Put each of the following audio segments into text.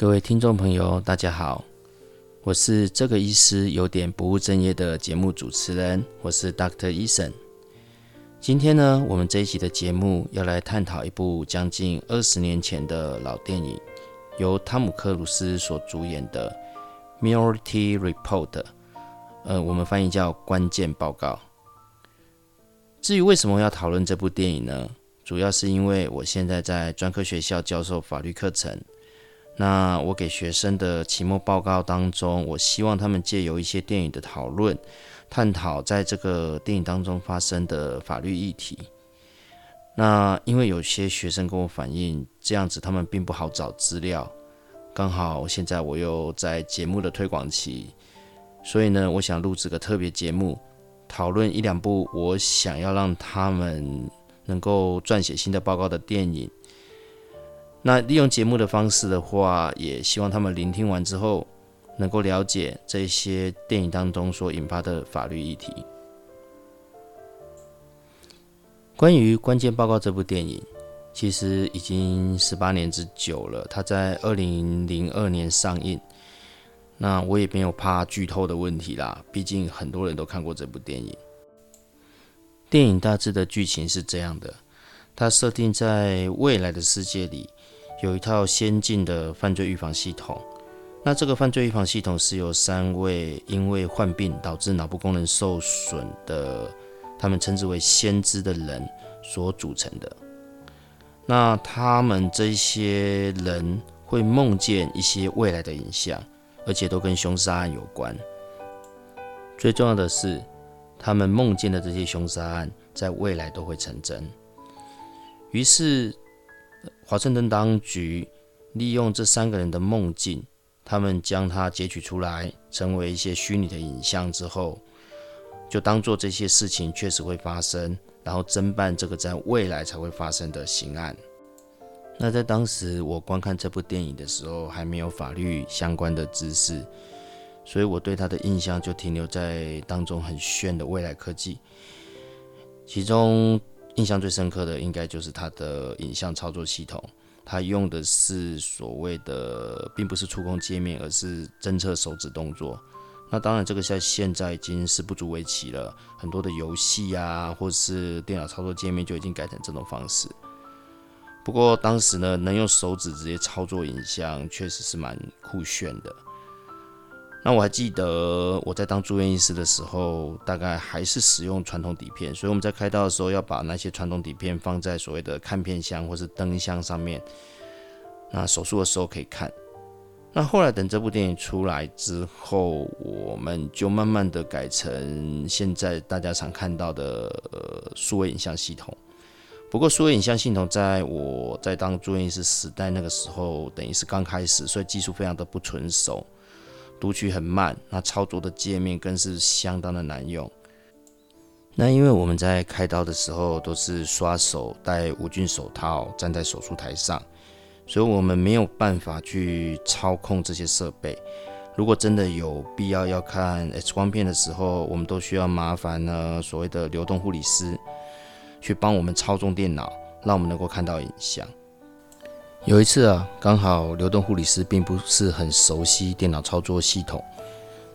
各位听众朋友，大家好，我是这个医师有点不务正业的节目主持人，我是 Doctor Eason。今天呢，我们这一集的节目要来探讨一部将近二十年前的老电影，由汤姆克鲁斯所主演的《Minority Report》，呃，我们翻译叫《关键报告》。至于为什么要讨论这部电影呢？主要是因为我现在在专科学校教授法律课程。那我给学生的期末报告当中，我希望他们借由一些电影的讨论，探讨在这个电影当中发生的法律议题。那因为有些学生跟我反映，这样子他们并不好找资料。刚好现在我又在节目的推广期，所以呢，我想录制个特别节目，讨论一两部我想要让他们能够撰写新的报告的电影。那利用节目的方式的话，也希望他们聆听完之后，能够了解这些电影当中所引发的法律议题。关于《关键报告》这部电影，其实已经十八年之久了。它在二零零二年上映，那我也没有怕剧透的问题啦，毕竟很多人都看过这部电影。电影大致的剧情是这样的：它设定在未来的世界里。有一套先进的犯罪预防系统，那这个犯罪预防系统是由三位因为患病导致脑部功能受损的，他们称之为先知的人所组成的。那他们这些人会梦见一些未来的影像，而且都跟凶杀案有关。最重要的是，他们梦见的这些凶杀案在未来都会成真。于是。华盛顿当局利用这三个人的梦境，他们将它截取出来，成为一些虚拟的影像之后，就当做这些事情确实会发生，然后侦办这个在未来才会发生的刑案。那在当时我观看这部电影的时候，还没有法律相关的知识，所以我对他的印象就停留在当中很炫的未来科技，其中。印象最深刻的应该就是它的影像操作系统，它用的是所谓的，并不是触控界面，而是侦测手指动作。那当然，这个在现在已经是不足为奇了。很多的游戏啊，或是电脑操作界面就已经改成这种方式。不过当时呢，能用手指直接操作影像，确实是蛮酷炫的。那我还记得我在当住院医师的时候，大概还是使用传统底片，所以我们在开刀的时候要把那些传统底片放在所谓的看片箱或是灯箱上面，那手术的时候可以看。那后来等这部电影出来之后，我们就慢慢的改成现在大家常看到的呃数位影像系统。不过数位影像系统在我在当住院医师时代那个时候，等于是刚开始，所以技术非常的不纯熟。读取很慢，那操作的界面更是相当的难用。那因为我们在开刀的时候都是刷手、戴无菌手套，站在手术台上，所以我们没有办法去操控这些设备。如果真的有必要要看 X 光片的时候，我们都需要麻烦呢所谓的流动护理师去帮我们操纵电脑，让我们能够看到影像。有一次啊，刚好流动护理师并不是很熟悉电脑操作系统，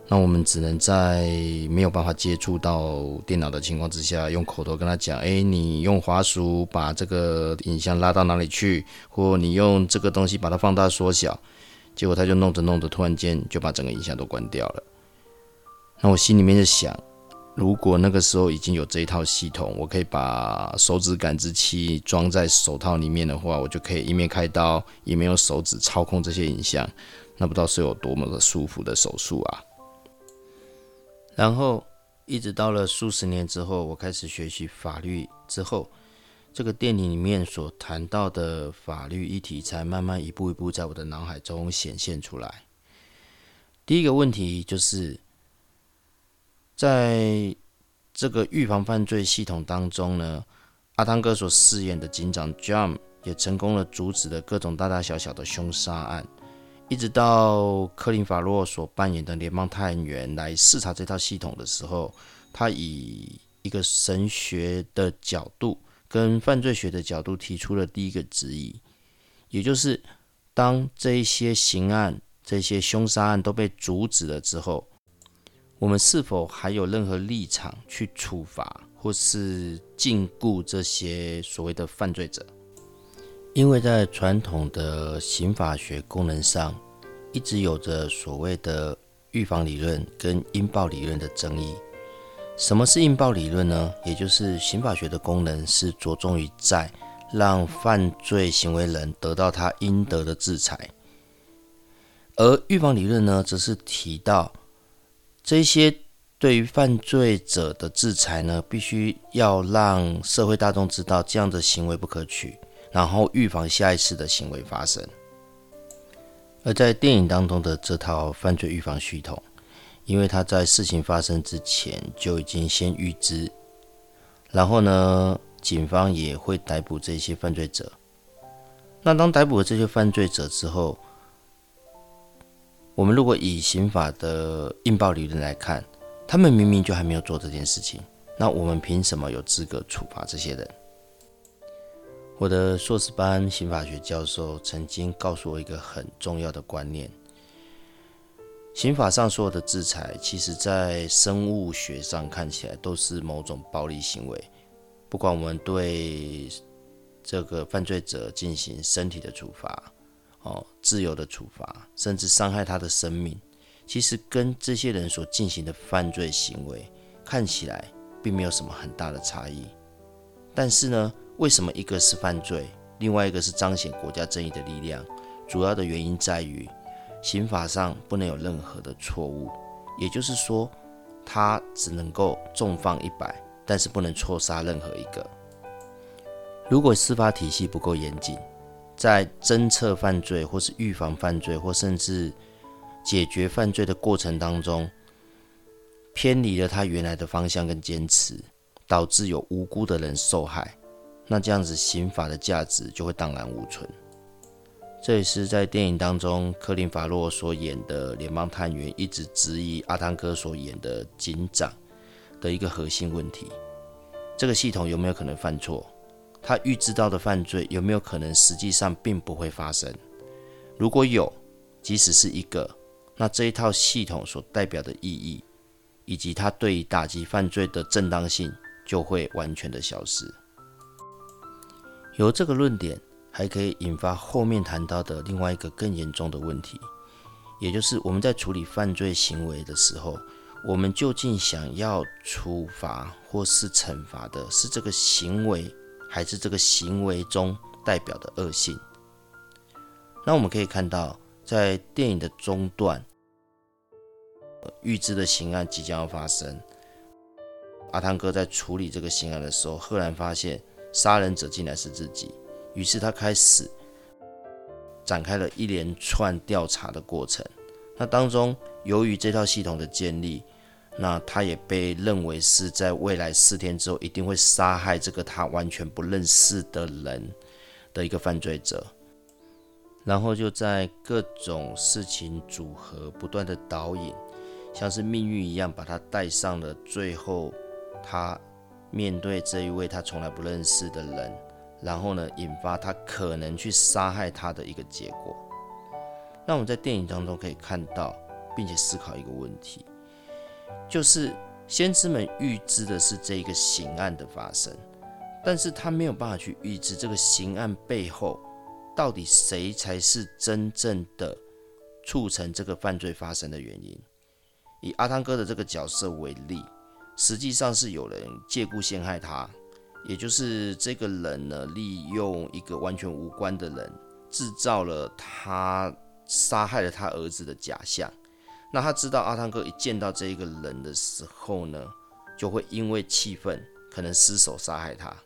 那我们只能在没有办法接触到电脑的情况之下，用口头跟他讲：“哎，你用滑鼠把这个影像拉到哪里去，或你用这个东西把它放大缩小。”结果他就弄着弄着，突然间就把整个影像都关掉了。那我心里面就想。如果那个时候已经有这一套系统，我可以把手指感知器装在手套里面的话，我就可以一面开刀，一面用手指操控这些影像，那不知道是有多么的舒服的手术啊！然后一直到了数十年之后，我开始学习法律之后，这个电影里面所谈到的法律议题才慢慢一步一步在我的脑海中显现出来。第一个问题就是。在这个预防犯罪系统当中呢，阿汤哥所饰演的警长 John 也成功了阻止了各种大大小小的凶杀案，一直到克林法洛所扮演的联邦探员来视察这套系统的时候，他以一个神学的角度跟犯罪学的角度提出了第一个质疑，也就是当这一些刑案、这些凶杀案都被阻止了之后，我们是否还有任何立场去处罚或是禁锢这些所谓的犯罪者？因为在传统的刑法学功能上，一直有着所谓的预防理论跟应报理论的争议。什么是应报理论呢？也就是刑法学的功能是着重于在让犯罪行为人得到他应得的制裁，而预防理论呢，则是提到。这些对于犯罪者的制裁呢，必须要让社会大众知道这样的行为不可取，然后预防下一次的行为发生。而在电影当中的这套犯罪预防系统，因为他在事情发生之前就已经先预知，然后呢，警方也会逮捕这些犯罪者。那当逮捕了这些犯罪者之后，我们如果以刑法的硬暴理论来看，他们明明就还没有做这件事情，那我们凭什么有资格处罚这些人？我的硕士班刑法学教授曾经告诉我一个很重要的观念：刑法上所有的制裁，其实在生物学上看起来都是某种暴力行为，不管我们对这个犯罪者进行身体的处罚。哦，自由的处罚，甚至伤害他的生命，其实跟这些人所进行的犯罪行为看起来并没有什么很大的差异。但是呢，为什么一个是犯罪，另外一个是彰显国家正义的力量？主要的原因在于，刑法上不能有任何的错误，也就是说，他只能够重放一百，但是不能错杀任何一个。如果司法体系不够严谨，在侦测犯罪，或是预防犯罪，或甚至解决犯罪的过程当中，偏离了他原来的方向跟坚持，导致有无辜的人受害，那这样子刑法的价值就会荡然无存。这也是在电影当中克林·法洛所演的联邦探员一直质疑阿汤哥所演的警长的一个核心问题：这个系统有没有可能犯错？他预知到的犯罪有没有可能实际上并不会发生？如果有，即使是一个，那这一套系统所代表的意义，以及它对于打击犯罪的正当性，就会完全的消失。由这个论点，还可以引发后面谈到的另外一个更严重的问题，也就是我们在处理犯罪行为的时候，我们究竟想要处罚或是惩罚的是这个行为？还是这个行为中代表的恶性。那我们可以看到，在电影的中段，预知的刑案即将要发生。阿汤哥在处理这个刑案的时候，赫然发现杀人者竟然是自己，于是他开始展开了一连串调查的过程。那当中，由于这套系统的建立，那他也被认为是在未来四天之后一定会杀害这个他完全不认识的人的一个犯罪者，然后就在各种事情组合不断的导引，像是命运一样把他带上了最后他面对这一位他从来不认识的人，然后呢引发他可能去杀害他的一个结果。那我们在电影当中可以看到，并且思考一个问题。就是先知们预知的是这个刑案的发生，但是他没有办法去预知这个刑案背后到底谁才是真正的促成这个犯罪发生的原因。以阿汤哥的这个角色为例，实际上是有人借故陷害他，也就是这个人呢，利用一个完全无关的人，制造了他杀害了他儿子的假象。那他知道阿汤哥一见到这一个人的时候呢，就会因为气愤，可能失手杀害他。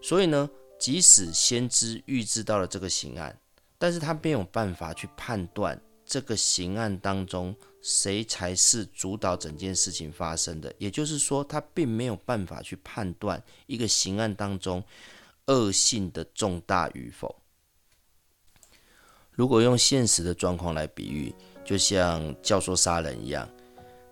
所以呢，即使先知预知到了这个刑案，但是他没有办法去判断这个刑案当中谁才是主导整件事情发生的。也就是说，他并没有办法去判断一个刑案当中恶性的重大与否。如果用现实的状况来比喻。就像教唆杀人一样，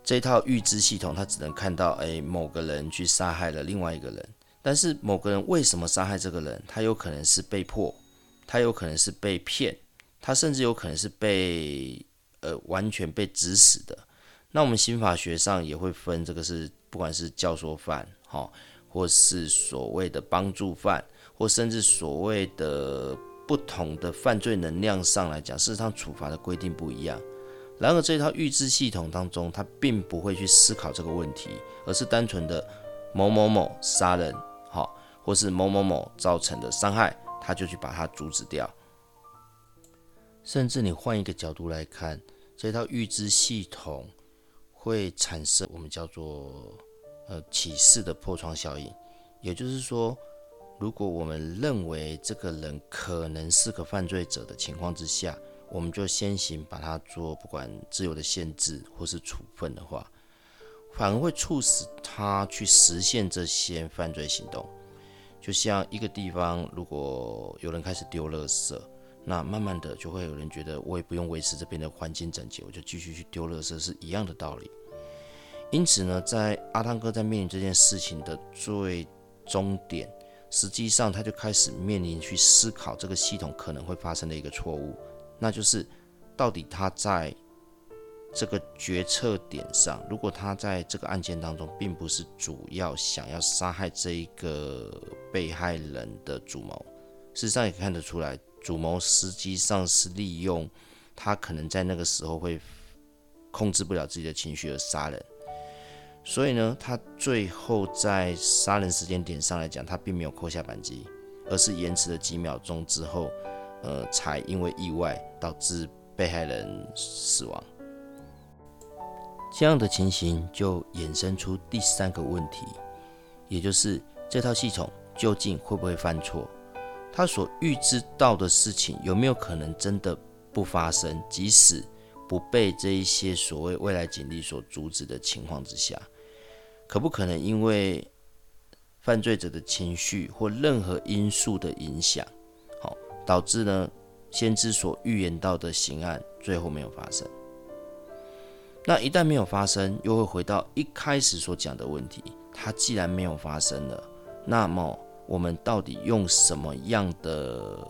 这套预知系统，它只能看到，哎，某个人去杀害了另外一个人。但是某个人为什么杀害这个人？他有可能是被迫，他有可能是被骗，他甚至有可能是被呃完全被指使的。那我们刑法学上也会分这个是不管是教唆犯，哈，或是所谓的帮助犯，或甚至所谓的不同的犯罪能量上来讲，事实上处罚的规定不一样。然而这套预知系统当中，他并不会去思考这个问题，而是单纯的某某某杀人，好，或是某某某造成的伤害，他就去把它阻止掉。甚至你换一个角度来看，这套预知系统会产生我们叫做呃启示的破窗效应，也就是说，如果我们认为这个人可能是个犯罪者的情况之下，我们就先行把它做不管自由的限制或是处分的话，反而会促使他去实现这些犯罪行动。就像一个地方，如果有人开始丢垃圾。那慢慢的就会有人觉得，我也不用维持这边的环境整洁，我就继续去丢垃圾，是一样的道理。因此呢，在阿汤哥在面临这件事情的最终点，实际上他就开始面临去思考这个系统可能会发生的一个错误，那就是到底他在这个决策点上，如果他在这个案件当中并不是主要想要杀害这一个被害人的主谋，事实上也看得出来。主谋实际上是利用他可能在那个时候会控制不了自己的情绪而杀人，所以呢，他最后在杀人时间点上来讲，他并没有扣下扳机，而是延迟了几秒钟之后，呃，才因为意外导致被害人死亡。这样的情形就衍生出第三个问题，也就是这套系统究竟会不会犯错？他所预知到的事情有没有可能真的不发生？即使不被这一些所谓未来警力所阻止的情况之下，可不可能因为犯罪者的情绪或任何因素的影响，导致呢先知所预言到的刑案最后没有发生？那一旦没有发生，又会回到一开始所讲的问题：它既然没有发生了，那么？我们到底用什么样的，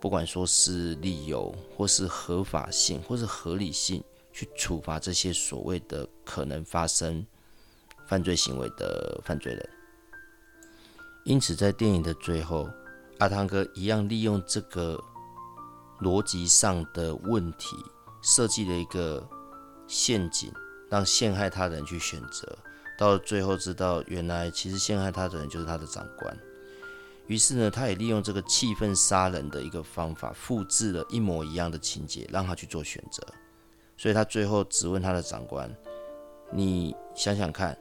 不管说是理由，或是合法性，或是合理性，去处罚这些所谓的可能发生犯罪行为的犯罪人？因此，在电影的最后，阿汤哥一样利用这个逻辑上的问题，设计了一个陷阱，让陷害他的人去选择。到最后，知道原来其实陷害他的人就是他的长官。于是呢，他也利用这个气氛杀人的一个方法，复制了一模一样的情节，让他去做选择。所以他最后质问他的长官：“你想想看，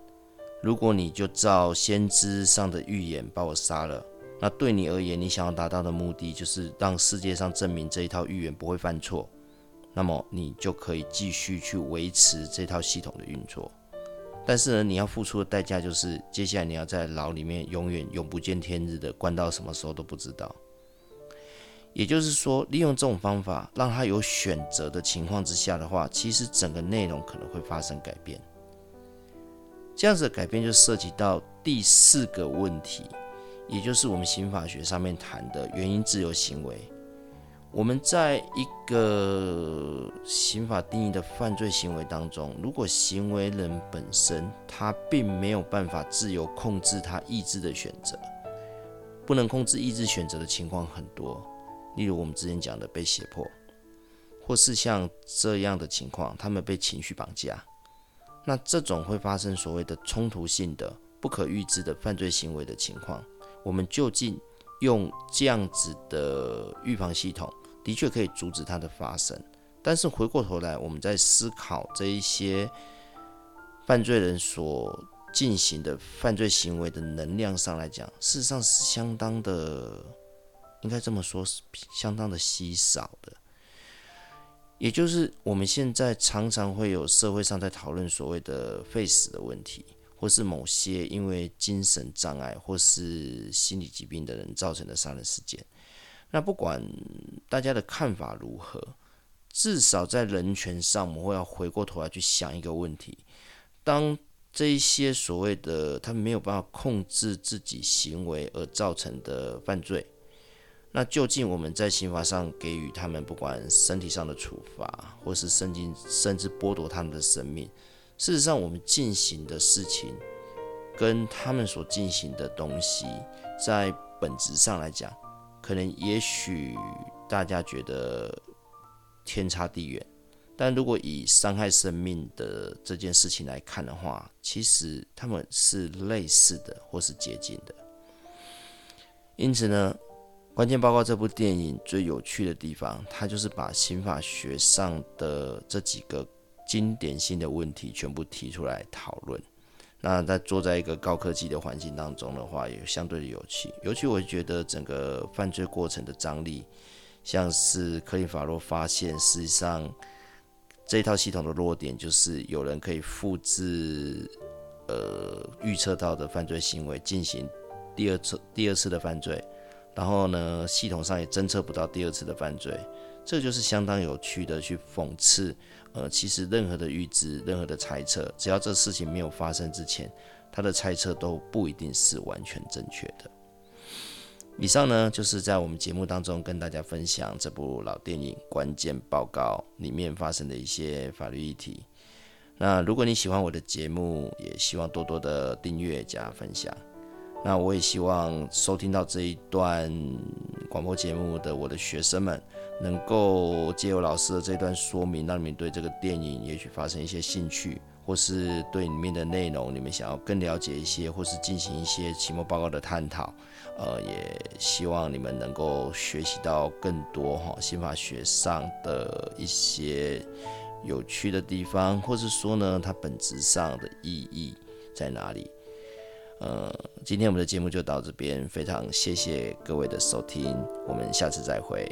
如果你就照先知上的预言把我杀了，那对你而言，你想要达到的目的就是让世界上证明这一套预言不会犯错，那么你就可以继续去维持这套系统的运作。”但是呢，你要付出的代价就是，接下来你要在牢里面永远永不见天日的关到什么时候都不知道。也就是说，利用这种方法让他有选择的情况之下的话，其实整个内容可能会发生改变。这样子的改变就涉及到第四个问题，也就是我们刑法学上面谈的原因自由行为。我们在一个刑法定义的犯罪行为当中，如果行为人本身他并没有办法自由控制他意志的选择，不能控制意志选择的情况很多，例如我们之前讲的被胁迫，或是像这样的情况，他们被情绪绑架，那这种会发生所谓的冲突性的、不可预知的犯罪行为的情况，我们究竟用这样子的预防系统？的确可以阻止它的发生，但是回过头来，我们在思考这一些犯罪人所进行的犯罪行为的能量上来讲，事实上是相当的，应该这么说，是相当的稀少的。也就是我们现在常常会有社会上在讨论所谓的“废死”的问题，或是某些因为精神障碍或是心理疾病的人造成的杀人事件。那不管大家的看法如何，至少在人权上，我们会要回过头来去想一个问题：当这一些所谓的他们没有办法控制自己行为而造成的犯罪，那究竟我们在刑法上给予他们不管身体上的处罚，或是甚至甚至剥夺他们的生命，事实上我们进行的事情跟他们所进行的东西，在本质上来讲，可能也许大家觉得天差地远。但如果以伤害生命的这件事情来看的话，其实他们是类似的或是接近的。因此呢，关键报告这部电影最有趣的地方，它就是把刑法学上的这几个经典性的问题全部提出来讨论。那在坐在一个高科技的环境当中的话，也相对的有趣。尤其我觉得整个犯罪过程的张力，像是克林法洛发现，事实上。这套系统的弱点就是有人可以复制，呃，预测到的犯罪行为进行第二次、第二次的犯罪，然后呢，系统上也侦测不到第二次的犯罪，这就是相当有趣的去讽刺。呃，其实任何的预知、任何的猜测，只要这事情没有发生之前，他的猜测都不一定是完全正确的。以上呢，就是在我们节目当中跟大家分享这部老电影《关键报告》里面发生的一些法律议题。那如果你喜欢我的节目，也希望多多的订阅加分享。那我也希望收听到这一段广播节目的我的学生们，能够借由老师的这段说明，让你们对这个电影也许发生一些兴趣。或是对里面的内容，你们想要更了解一些，或是进行一些期末报告的探讨，呃，也希望你们能够学习到更多哈刑法学上的一些有趣的地方，或是说呢，它本质上的意义在哪里？呃，今天我们的节目就到这边，非常谢谢各位的收听，我们下次再会。